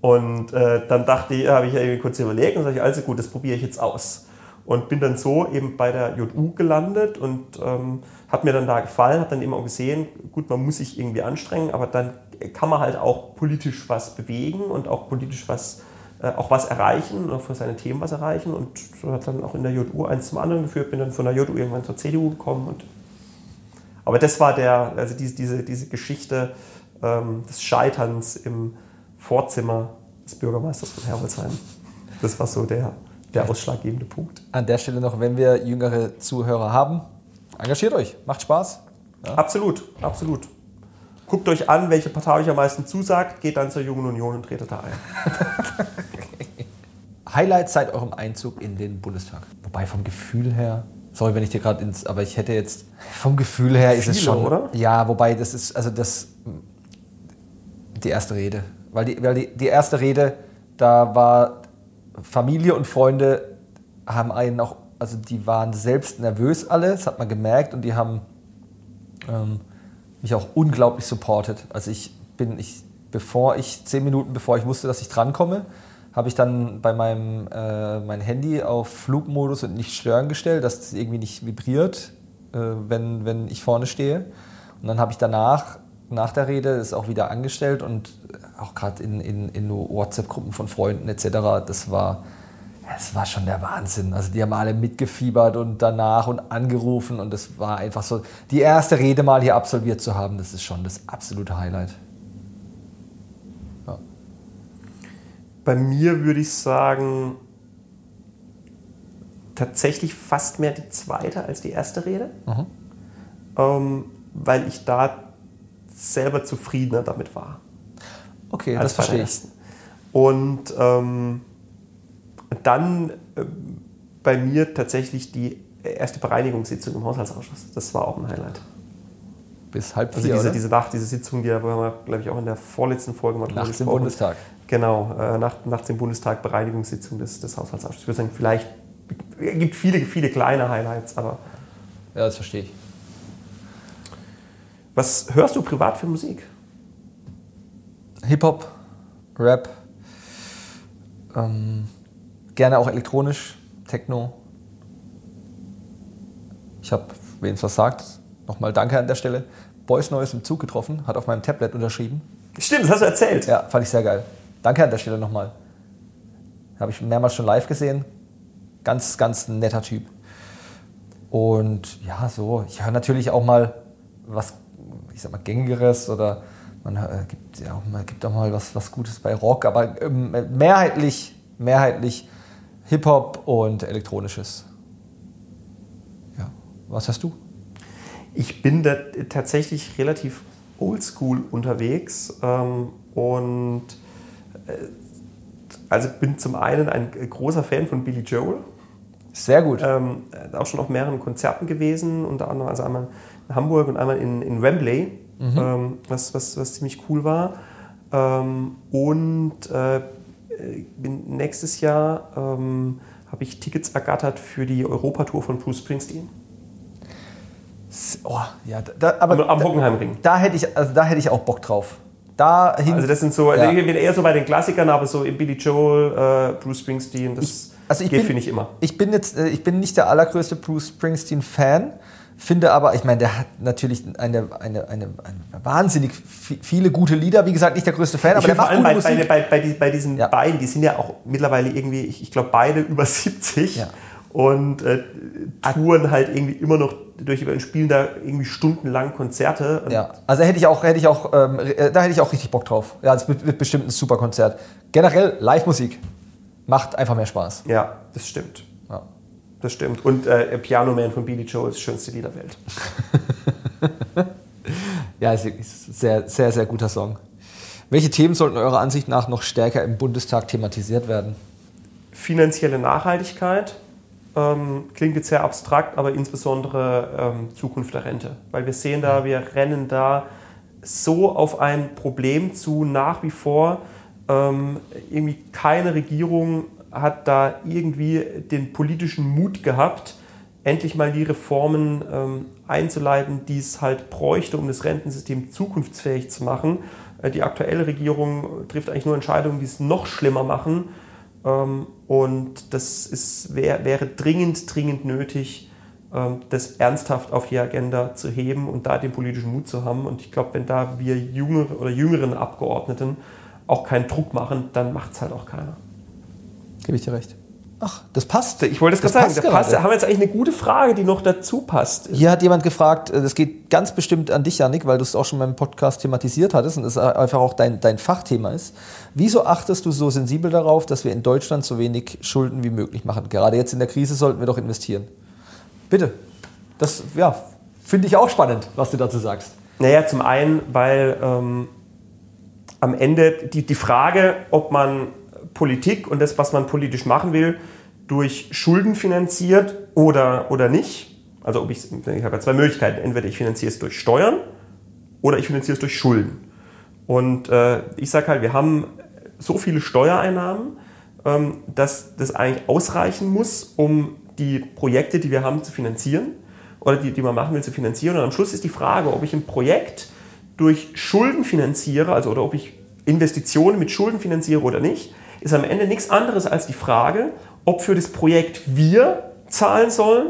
Speaker 3: Und äh, dann dachte ich, habe ich irgendwie kurz überlegt und sage also gut, das probiere ich jetzt aus. Und bin dann so eben bei der JU gelandet und ähm, hat mir dann da gefallen, hat dann eben auch gesehen, gut, man muss sich irgendwie anstrengen, aber dann kann man halt auch politisch was bewegen und auch politisch was, äh, auch was erreichen oder für seine Themen was erreichen. Und so hat dann auch in der JU eins zum anderen geführt, bin dann von der JU irgendwann zur CDU gekommen. Und aber das war der, also diese, diese, diese Geschichte ähm, des Scheiterns im Vorzimmer des Bürgermeisters von Herbolzheim. Das war so der, der ausschlaggebende Punkt.
Speaker 2: An der Stelle noch, wenn wir jüngere Zuhörer haben, engagiert euch, macht Spaß.
Speaker 3: Absolut, absolut. Guckt euch an, welche Partei euch am meisten zusagt, geht dann zur Jungen Union und tretet da ein. <laughs>
Speaker 2: Highlights seit eurem Einzug in den Bundestag. Wobei vom Gefühl her, sorry, wenn ich dir gerade ins, aber ich hätte jetzt, vom Gefühl her ist es
Speaker 3: Viele,
Speaker 2: schon,
Speaker 3: oder?
Speaker 2: Ja, wobei das ist, also das, die erste Rede. Weil die, weil die, die erste Rede, da war Familie und Freunde haben einen auch, also die waren selbst nervös alle, das hat man gemerkt und die haben ähm, mich auch unglaublich supportet. Also ich bin, ich, bevor ich, zehn Minuten bevor ich wusste, dass ich drankomme, habe ich dann bei meinem äh, mein Handy auf Flugmodus und nicht stören gestellt, dass es irgendwie nicht vibriert, äh, wenn, wenn ich vorne stehe. Und dann habe ich danach, nach der Rede, es auch wieder angestellt und auch gerade in, in, in WhatsApp-Gruppen von Freunden etc., das war, es war schon der Wahnsinn. Also die haben alle mitgefiebert und danach und angerufen und es war einfach so, die erste Rede mal hier absolviert zu haben, das ist schon das absolute Highlight.
Speaker 3: Bei mir würde ich sagen, tatsächlich fast mehr die zweite als die erste Rede, ähm, weil ich da selber zufriedener damit war.
Speaker 2: Okay, das verstehe ich.
Speaker 3: Und ähm, dann äh, bei mir tatsächlich die erste Bereinigungssitzung im Haushaltsausschuss. Das war auch ein Highlight.
Speaker 2: Bis halb
Speaker 3: Also
Speaker 2: vier,
Speaker 3: diese,
Speaker 2: oder?
Speaker 3: diese Nacht, diese Sitzung, die haben wir, glaube ich, auch in der vorletzten Folge mal
Speaker 2: Nachts im. Bundestag.
Speaker 3: Genau, äh, nach, nachts im Bundestag Bereinigungssitzung des, des Haushaltsausschusses. Ich würde sagen, vielleicht es gibt viele, viele kleine Highlights, aber.
Speaker 2: Ja, das verstehe ich.
Speaker 3: Was hörst du privat für Musik?
Speaker 2: Hip-Hop, Rap, ähm, gerne auch elektronisch, Techno. Ich habe, wen es was sagt, nochmal Danke an der Stelle. Boys Neues im Zug getroffen, hat auf meinem Tablet unterschrieben.
Speaker 3: Stimmt, das hast du erzählt.
Speaker 2: Ja, fand ich sehr geil. Danke an der Stelle nochmal. Habe ich mehrmals schon live gesehen. Ganz, ganz netter Typ. Und ja, so, ich höre natürlich auch mal was, ich sag mal, gängigeres oder man äh, gibt ja auch mal, gibt auch mal was, was Gutes bei Rock, aber ähm, mehrheitlich, mehrheitlich Hip-Hop und Elektronisches. Ja, was hast du?
Speaker 3: Ich bin da tatsächlich relativ oldschool unterwegs ähm, und also bin zum einen ein großer Fan von Billy Joel.
Speaker 2: Sehr gut.
Speaker 3: Ähm, auch schon auf mehreren Konzerten gewesen, unter anderem also einmal in Hamburg und einmal in, in Wembley, mhm. ähm, was, was, was ziemlich cool war. Ähm, und äh, bin nächstes Jahr ähm, habe ich Tickets ergattert für die Europatour von Bruce Springsteen.
Speaker 2: Oh, ja, da, aber
Speaker 3: am Hockenheimring.
Speaker 2: Da hätte ich, also da hätte ich auch Bock drauf. Da
Speaker 3: also das sind so, also ja. ich bin eher so bei den Klassikern, aber so Billy Joel, äh, Bruce Springsteen, das ich,
Speaker 2: also ich geht, finde ich, immer. Ich bin jetzt, äh, ich bin nicht der allergrößte Bruce Springsteen-Fan, finde aber, ich meine, der hat natürlich eine, eine, eine, eine, wahnsinnig viele gute Lieder. Wie gesagt, nicht der größte Fan,
Speaker 3: aber der macht vor allem bei, bei, bei, bei, diesen ja. beiden, die sind ja auch mittlerweile irgendwie, ich, ich glaube, beide über 70. Ja und äh, touren halt irgendwie immer noch durch und spielen da irgendwie stundenlang Konzerte.
Speaker 2: Ja, also hätte ich auch, hätte ich auch, ähm, äh, da hätte ich auch richtig Bock drauf. Ja, es wird, wird bestimmt ein super Konzert. Generell Live-Musik macht einfach mehr Spaß.
Speaker 3: Ja, das stimmt. Ja. Das stimmt. Und äh, Piano Man von Billy Joel ist das schönste Lied der Welt. <laughs>
Speaker 2: ja, ist ein sehr, sehr, sehr guter Song. Welche Themen sollten eurer Ansicht nach noch stärker im Bundestag thematisiert werden?
Speaker 3: Finanzielle Nachhaltigkeit ähm, klingt jetzt sehr abstrakt, aber insbesondere ähm, Zukunft der Rente. Weil wir sehen da, wir rennen da so auf ein Problem zu, nach wie vor. Ähm, irgendwie keine Regierung hat da irgendwie den politischen Mut gehabt, endlich mal die Reformen ähm, einzuleiten, die es halt bräuchte, um das Rentensystem zukunftsfähig zu machen. Äh, die aktuelle Regierung trifft eigentlich nur Entscheidungen, die es noch schlimmer machen. Ähm, und das ist, wär, wäre dringend, dringend nötig, ähm, das ernsthaft auf die Agenda zu heben und da den politischen Mut zu haben. Und ich glaube, wenn da wir jüngere oder jüngeren Abgeordneten auch keinen Druck machen, dann macht es halt auch keiner.
Speaker 2: Gebe ich dir recht. Ach, das passt.
Speaker 3: Ich wollte es gerade sagen, das passt. haben wir jetzt eigentlich eine gute Frage, die noch dazu passt.
Speaker 2: Hier hat jemand gefragt, äh, das geht ganz bestimmt an dich, Janik, weil du es auch schon beim Podcast thematisiert hattest und es einfach auch dein, dein Fachthema ist. Wieso achtest du so sensibel darauf, dass wir in Deutschland so wenig Schulden wie möglich machen? Gerade jetzt in der Krise sollten wir doch investieren. Bitte. Das ja, finde ich auch spannend, was du dazu sagst.
Speaker 3: Naja, zum einen, weil ähm, am Ende die, die Frage, ob man Politik und das, was man politisch machen will, durch Schulden finanziert oder, oder nicht. Also ob ich, ich habe ja zwei Möglichkeiten. Entweder ich finanziere es durch Steuern oder ich finanziere es durch Schulden. Und äh, ich sage halt, wir haben so viele Steuereinnahmen, ähm, dass das eigentlich ausreichen muss, um die Projekte, die wir haben, zu finanzieren oder die, die man machen will, zu finanzieren. Und am Schluss ist die Frage, ob ich ein Projekt durch Schulden finanziere, also oder ob ich Investitionen mit Schulden finanziere oder nicht ist am Ende nichts anderes als die Frage, ob für das Projekt wir zahlen sollen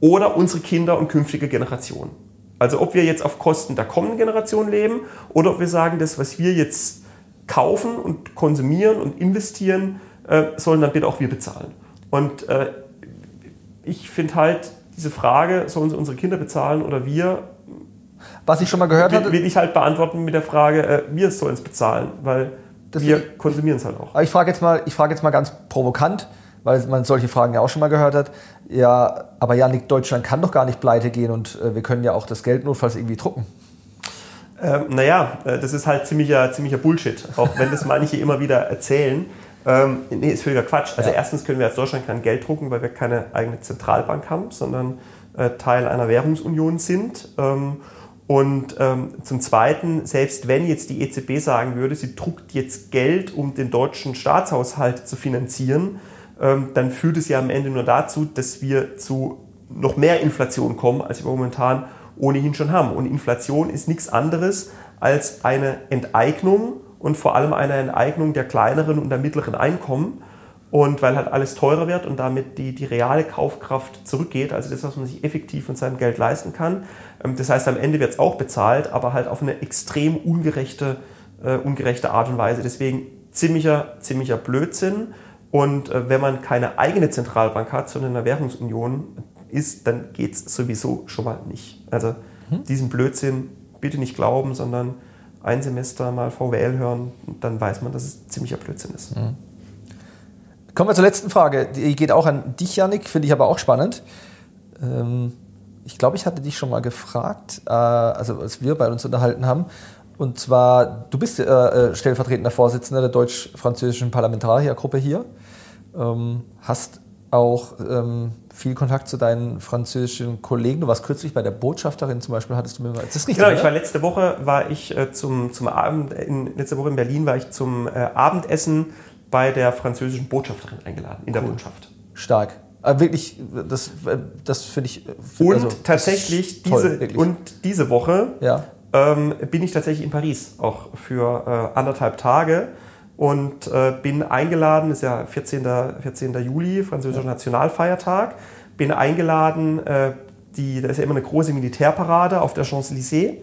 Speaker 3: oder unsere Kinder und künftige Generationen. Also ob wir jetzt auf Kosten der kommenden Generation leben oder ob wir sagen, das, was wir jetzt kaufen und konsumieren und investieren, äh, sollen dann bitte auch wir bezahlen. Und äh, ich finde halt diese Frage, sollen sie unsere Kinder bezahlen oder wir,
Speaker 2: was ich schon mal gehört
Speaker 3: habe, will ich halt beantworten mit der Frage, äh, wir sollen es bezahlen, weil wir konsumieren es halt auch.
Speaker 2: Aber ich frage jetzt, mal, frag jetzt mal ganz provokant, weil man solche Fragen ja auch schon mal gehört hat. Ja, aber Janik, Deutschland kann doch gar nicht pleite gehen und äh, wir können ja auch das Geld notfalls irgendwie drucken.
Speaker 3: Ähm, naja, äh, das ist halt ziemlicher, ziemlicher Bullshit, auch wenn das manche immer wieder erzählen. Ähm, nee, ist völliger Quatsch. Also ja. erstens können wir als Deutschland kein Geld drucken, weil wir keine eigene Zentralbank haben, sondern äh, Teil einer Währungsunion sind. Ähm, und ähm, zum Zweiten, selbst wenn jetzt die EZB sagen würde, sie druckt jetzt Geld, um den deutschen Staatshaushalt zu finanzieren, ähm, dann führt es ja am Ende nur dazu, dass wir zu noch mehr Inflation kommen, als wir momentan ohnehin schon haben. Und Inflation ist nichts anderes als eine Enteignung und vor allem eine Enteignung der kleineren und der mittleren Einkommen. Und weil halt alles teurer wird und damit die, die reale Kaufkraft zurückgeht, also das, was man sich effektiv mit seinem Geld leisten kann. Ähm, das heißt, am Ende wird es auch bezahlt, aber halt auf eine extrem ungerechte, äh, ungerechte Art und Weise. Deswegen ziemlicher, ziemlicher Blödsinn. Und äh, wenn man keine eigene Zentralbank hat, sondern in einer Währungsunion ist, dann geht es sowieso schon mal nicht. Also mhm. diesen Blödsinn bitte nicht glauben, sondern ein Semester mal VWL hören, dann weiß man, dass es ziemlicher Blödsinn ist. Mhm.
Speaker 2: Kommen wir zur letzten Frage. Die geht auch an dich, Janik, finde ich aber auch spannend. Ähm, ich glaube, ich hatte dich schon mal gefragt, äh, also als wir bei uns unterhalten haben. Und zwar, du bist äh, äh stellvertretender Vorsitzender der deutsch-französischen Parlamentariergruppe hier. Ähm, hast auch ähm, viel Kontakt zu deinen französischen Kollegen. Du warst kürzlich bei der Botschafterin zum Beispiel, hattest du mir mal.
Speaker 3: Das ist richtig, genau, ich war letzte Woche war ich äh, zum, zum Abend, in, letzte Woche in Berlin war ich zum äh, Abendessen bei der französischen Botschafterin eingeladen, in cool. der Botschaft.
Speaker 2: Stark. Aber wirklich, das, das finde ich.
Speaker 3: Und also, tatsächlich toll, diese, und diese Woche ja. ähm, bin ich tatsächlich in Paris, auch für äh, anderthalb Tage und äh, bin eingeladen, ist ja 14. 14. Juli, französischer ja. Nationalfeiertag, bin eingeladen, äh, die, da ist ja immer eine große Militärparade auf der Champs-Élysées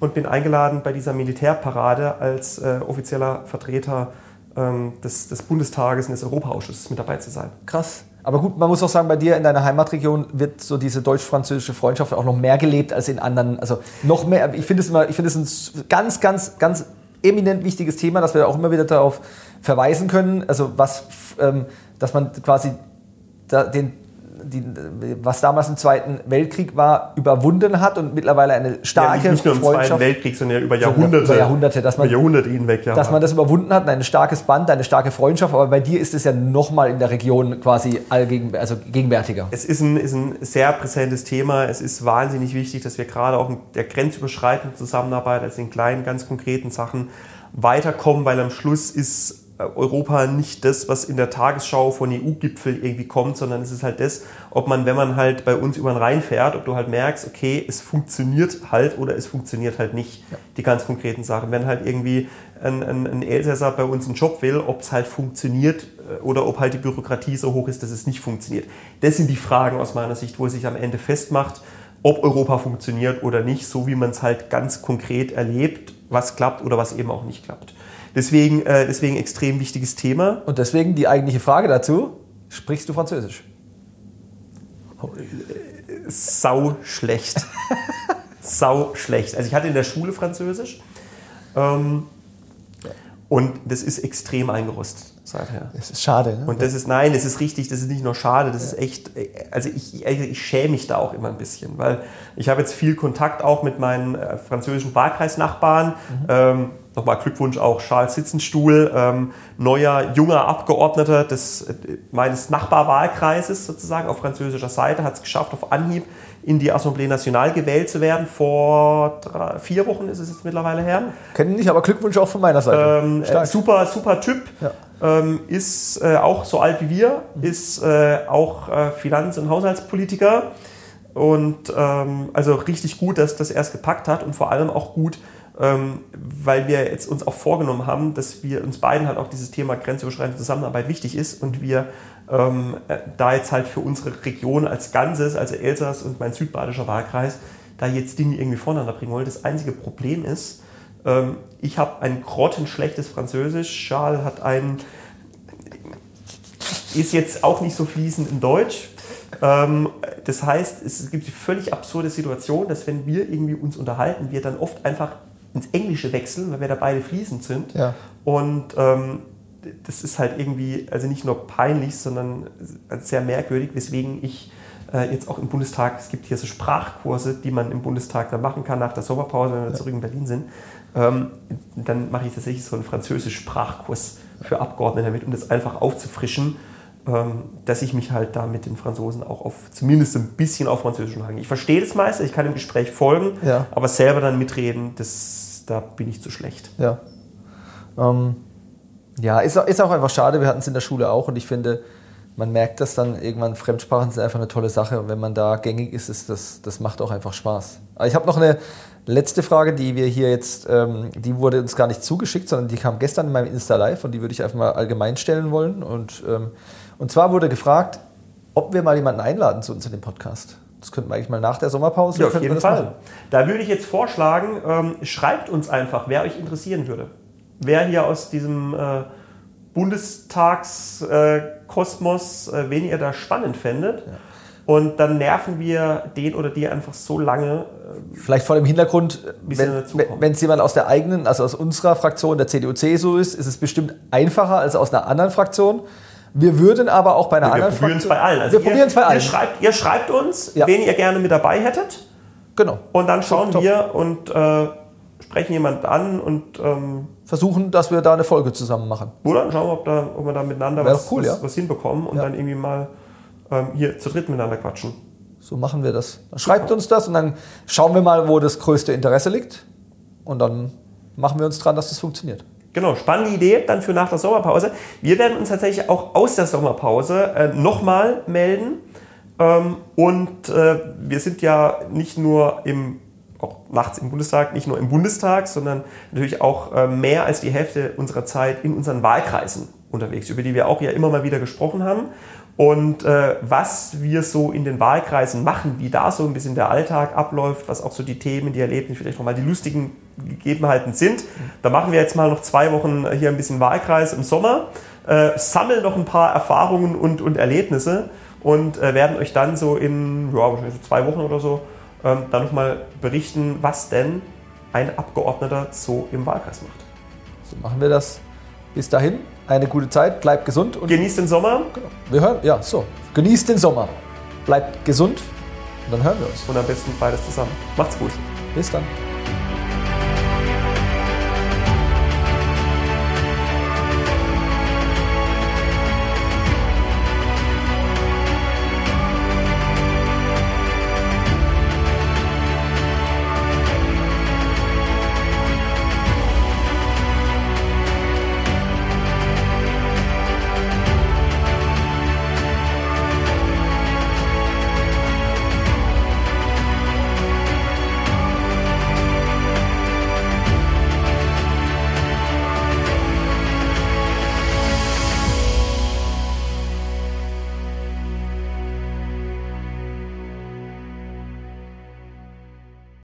Speaker 3: und bin eingeladen bei dieser Militärparade als äh, offizieller Vertreter ähm, des, des Bundestages und des Europaausschusses mit dabei zu sein.
Speaker 2: Krass. Aber gut, man muss auch sagen, bei dir in deiner Heimatregion wird so diese deutsch-französische Freundschaft auch noch mehr gelebt als in anderen. Also noch mehr. Ich finde es immer, ich finde es ein ganz, ganz, ganz eminent wichtiges Thema, dass wir auch immer wieder darauf verweisen können. Also was, ähm, dass man quasi da, den die, was damals im Zweiten Weltkrieg war, überwunden hat und mittlerweile eine starke ja,
Speaker 3: nicht, nicht nur im Zweiten Weltkrieg, sondern über Jahrhunderte.
Speaker 2: Über Jahrhunderte, dass man,
Speaker 3: über Jahrhunderte hinweg,
Speaker 2: ja. Dass man das überwunden hat, ein starkes Band, eine starke Freundschaft, aber bei dir ist es ja nochmal in der Region quasi allgegen, also gegenwärtiger.
Speaker 3: Es ist ein, ist ein sehr präsentes Thema. Es ist wahnsinnig wichtig, dass wir gerade auch in der grenzüberschreitenden Zusammenarbeit, also in kleinen, ganz konkreten Sachen weiterkommen, weil am Schluss ist Europa nicht das, was in der Tagesschau von EU-Gipfel irgendwie kommt, sondern es ist halt das, ob man, wenn man halt bei uns über den Rhein fährt, ob du halt merkst, okay, es funktioniert halt oder es funktioniert halt nicht, ja. die ganz konkreten Sachen. Wenn halt irgendwie ein, ein, ein Elsässer bei uns einen Job will, ob es halt funktioniert äh, oder ob halt die Bürokratie so hoch ist, dass es nicht funktioniert. Das sind die Fragen aus meiner Sicht, wo es sich am Ende festmacht, ob Europa funktioniert oder nicht, so wie man es halt ganz konkret erlebt, was klappt oder was eben auch nicht klappt. Deswegen, äh, deswegen extrem wichtiges Thema.
Speaker 2: Und deswegen die eigentliche Frage dazu: Sprichst du Französisch?
Speaker 3: Sau schlecht. <laughs> Sau schlecht. Also ich hatte in der Schule Französisch. Ähm, und das ist extrem eingerostet seither.
Speaker 2: Das ist schade. Ne?
Speaker 3: Und das ist, nein, das ist richtig, das ist nicht nur schade, das ist echt, also ich, ich schäme mich da auch immer ein bisschen, weil ich habe jetzt viel Kontakt auch mit meinen äh, französischen Wahlkreisnachbarn. Mhm. Ähm, Nochmal Glückwunsch auch Charles Sitzenstuhl, ähm, neuer junger Abgeordneter des, äh, meines Nachbarwahlkreises sozusagen auf französischer Seite, hat es geschafft, auf Anhieb in die Assemblée Nationale gewählt zu werden. Vor drei, vier Wochen ist es jetzt mittlerweile her.
Speaker 2: Kennen nicht, aber Glückwunsch auch von meiner Seite.
Speaker 3: Ähm, äh, super, super Typ. Ja. Ähm, ist äh, auch so alt wie wir, mhm. ist äh, auch Finanz- und Haushaltspolitiker. Und ähm, also richtig gut, dass das erst gepackt hat und vor allem auch gut, weil wir jetzt uns auch vorgenommen haben, dass wir uns beiden halt auch dieses Thema grenzüberschreitende Zusammenarbeit wichtig ist und wir ähm, äh, da jetzt halt für unsere Region als Ganzes, also Elsass und mein südbadischer Wahlkreis, da jetzt Dinge irgendwie voneinander bringen wollen. Das einzige Problem ist, ähm, ich habe ein grottenschlechtes Französisch, Charles hat ein, ist jetzt auch nicht so fließend in Deutsch. Ähm, das heißt, es gibt die völlig absurde Situation, dass wenn wir irgendwie uns unterhalten, wir dann oft einfach ins Englische wechseln, weil wir da beide fließend sind. Ja. Und ähm, das ist halt irgendwie, also nicht nur peinlich, sondern sehr merkwürdig, weswegen ich äh, jetzt auch im Bundestag, es gibt hier so Sprachkurse, die man im Bundestag dann machen kann nach der Sommerpause, wenn wir ja. zurück in Berlin sind. Ähm, dann mache ich tatsächlich so einen Französisch-Sprachkurs für Abgeordnete damit, um das einfach aufzufrischen, dass ich mich halt da mit den Franzosen auch auf zumindest ein bisschen auf Französisch unterhalte. Ich verstehe das meiste, ich kann dem Gespräch folgen, ja. aber selber dann mitreden, das da bin ich zu schlecht.
Speaker 2: Ja. Ähm, ja, ist, ist auch einfach schade. Wir hatten es in der Schule auch und ich finde, man merkt, dass dann irgendwann Fremdsprachen sind einfach eine tolle Sache. Und wenn man da gängig ist, ist das, das macht auch einfach Spaß. Aber ich habe noch eine letzte Frage, die wir hier jetzt, ähm, die wurde uns gar nicht zugeschickt, sondern die kam gestern in meinem Insta Live und die würde ich einfach mal allgemein stellen wollen. Und, ähm, und zwar wurde gefragt, ob wir mal jemanden einladen zu uns in den Podcast. Das könnten wir eigentlich mal nach der Sommerpause.
Speaker 3: Ja, auf jeden Fall.
Speaker 2: machen.
Speaker 3: Da würde ich jetzt vorschlagen, ähm, schreibt uns einfach, wer euch interessieren würde. Wer hier aus diesem äh, Bundestagskosmos, äh, äh, wen ihr da spannend fändet. Und dann nerven wir den oder die einfach so lange.
Speaker 2: Vielleicht vor dem Hintergrund,
Speaker 3: dazukommen.
Speaker 2: wenn es jemand aus der eigenen, also aus unserer Fraktion, der CDU-CSU ist, ist es bestimmt einfacher als aus einer anderen Fraktion. Wir würden aber auch bei einer
Speaker 3: Wir
Speaker 2: anderen
Speaker 3: probieren es bei allen. Also
Speaker 2: wir
Speaker 3: ihr,
Speaker 2: probieren es bei allen.
Speaker 3: Ihr schreibt, ihr schreibt uns,
Speaker 2: Ja.
Speaker 3: wen ihr gerne mit dabei hättet.
Speaker 2: genau.
Speaker 3: Und dann schauen
Speaker 2: Top.
Speaker 3: wir und äh, sprechen jemanden an und ähm,
Speaker 2: Versuchen, dass wir da eine Folge zusammen machen.
Speaker 3: oder schauen wir, ob, da, ob wir da miteinander was,
Speaker 2: cool,
Speaker 3: was,
Speaker 2: ja.
Speaker 3: was hinbekommen und
Speaker 2: Ja.
Speaker 3: dann irgendwie mal ähm, hier zu dritt miteinander quatschen.
Speaker 2: So machen wir das. Dann schreibt uns das und dann schauen wir mal, wo das größte Interesse liegt. Und dann machen wir uns dran, dass das funktioniert.
Speaker 3: Genau, spannende Idee dann für nach der Sommerpause. Wir werden uns tatsächlich auch aus der Sommerpause äh, nochmal melden. Ähm, und äh, wir sind ja nicht nur im, auch nachts im Bundestag, nicht nur im Bundestag, sondern natürlich auch äh, mehr als die Hälfte unserer Zeit in unseren Wahlkreisen unterwegs, über die wir auch ja immer mal wieder gesprochen haben. Und äh, was wir so in den Wahlkreisen machen, wie da so ein bisschen der Alltag abläuft, was auch so die Themen, die Erlebnisse, vielleicht nochmal die lustigen Gegebenheiten sind. Da machen wir jetzt mal noch zwei Wochen hier ein bisschen Wahlkreis im Sommer, äh, sammeln noch ein paar Erfahrungen und, und Erlebnisse und äh, werden euch dann so in ja, wahrscheinlich so zwei Wochen oder so ähm, dann nochmal berichten, was denn ein Abgeordneter so im Wahlkreis macht.
Speaker 2: So machen wir das. Bis dahin, eine gute Zeit, bleibt gesund und
Speaker 3: Genießt den Sommer
Speaker 2: wir hören, ja, so. Genießt den Sommer. Bleibt gesund und dann hören wir uns.
Speaker 3: und am besten beides zusammen. Macht's gut.
Speaker 2: Bis dann.